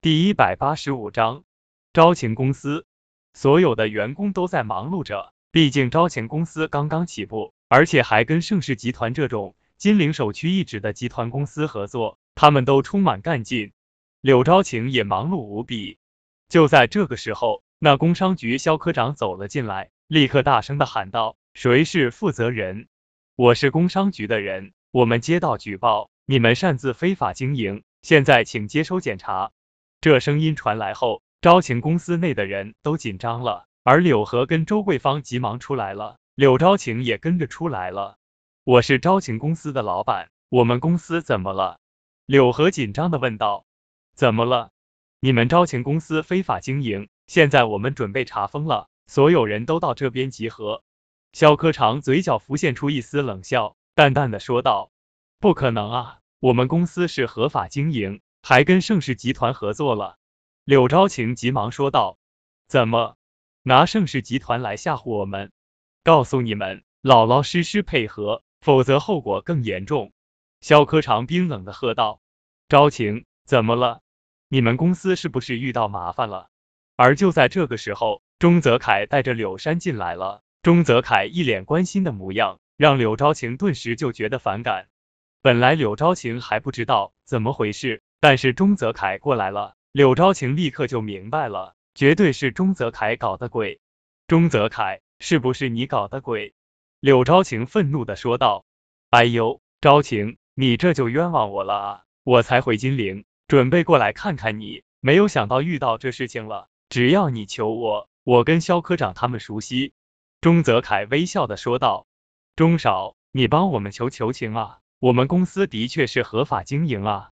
第一百八十五章，招情公司所有的员工都在忙碌着，毕竟招情公司刚刚起步，而且还跟盛世集团这种金陵首屈一指的集团公司合作，他们都充满干劲。柳昭晴也忙碌无比。就在这个时候，那工商局肖科长走了进来，立刻大声的喊道：“谁是负责人？我是工商局的人，我们接到举报，你们擅自非法经营，现在请接收检查。”这声音传来后，招晴公司内的人都紧张了，而柳河跟周桂芳急忙出来了，柳昭晴也跟着出来了。我是招晴公司的老板，我们公司怎么了？柳河紧张的问道。怎么了？你们招晴公司非法经营，现在我们准备查封了，所有人都到这边集合。肖科长嘴角浮现出一丝冷笑，淡淡的说道：不可能啊，我们公司是合法经营。还跟盛世集团合作了，柳昭晴急忙说道：“怎么拿盛世集团来吓唬我们？告诉你们，老老实实配合，否则后果更严重。”肖科长冰冷的喝道：“昭晴，怎么了？你们公司是不是遇到麻烦了？”而就在这个时候，钟泽凯带着柳山进来了。钟泽凯一脸关心的模样，让柳昭晴顿时就觉得反感。本来柳昭晴还不知道怎么回事。但是钟泽凯过来了，柳昭晴立刻就明白了，绝对是钟泽凯搞的鬼。钟泽凯，是不是你搞的鬼？柳昭晴愤怒的说道。哎呦，昭晴，你这就冤枉我了啊！我才回金陵，准备过来看看你，没有想到遇到这事情了。只要你求我，我跟肖科长他们熟悉。钟泽凯微笑的说道。钟少，你帮我们求求情啊！我们公司的确是合法经营啊。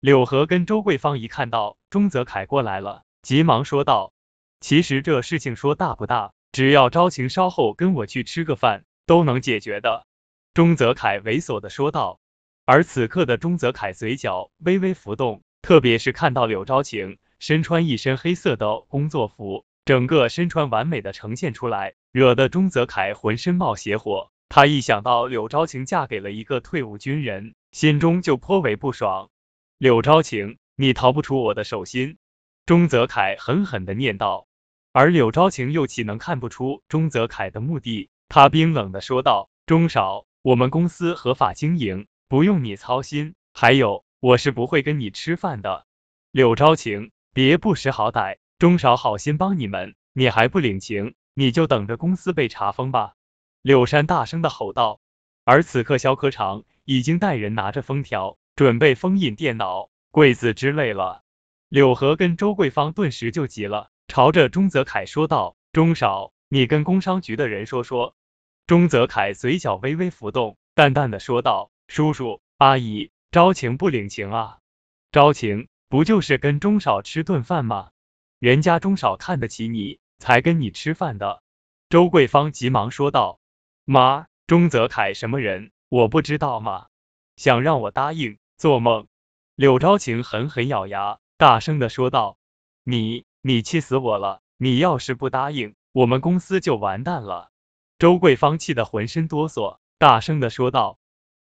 柳河跟周桂芳一看到钟泽凯过来了，急忙说道：“其实这事情说大不大，只要招晴稍后跟我去吃个饭，都能解决的。”钟泽凯猥琐的说道。而此刻的钟泽凯嘴角微微浮动，特别是看到柳昭晴身穿一身黑色的工作服，整个身穿完美的呈现出来，惹得钟泽凯浑身冒邪火。他一想到柳昭晴嫁给了一个退伍军人，心中就颇为不爽。柳昭晴，你逃不出我的手心！钟泽凯狠狠的念道，而柳昭晴又岂能看不出钟泽凯的目的？他冰冷的说道：“钟少，我们公司合法经营，不用你操心。还有，我是不会跟你吃饭的。”柳昭晴，别不识好歹！钟少好心帮你们，你还不领情？你就等着公司被查封吧！柳山大声的吼道。而此刻，肖科长已经带人拿着封条。准备封印电脑、柜子之类了。柳河跟周桂芳顿时就急了，朝着钟泽凯说道：“钟少，你跟工商局的人说说。”钟泽凯嘴角微微浮动，淡淡的说道：“叔叔阿姨，招晴不领情啊？招晴不就是跟钟少吃顿饭吗？人家钟少看得起你，才跟你吃饭的。”周桂芳急忙说道：“妈，钟泽凯什么人？我不知道吗？想让我答应？”做梦！柳昭晴狠狠咬牙，大声的说道：“你，你气死我了！你要是不答应，我们公司就完蛋了。”周桂芳气得浑身哆嗦，大声的说道：“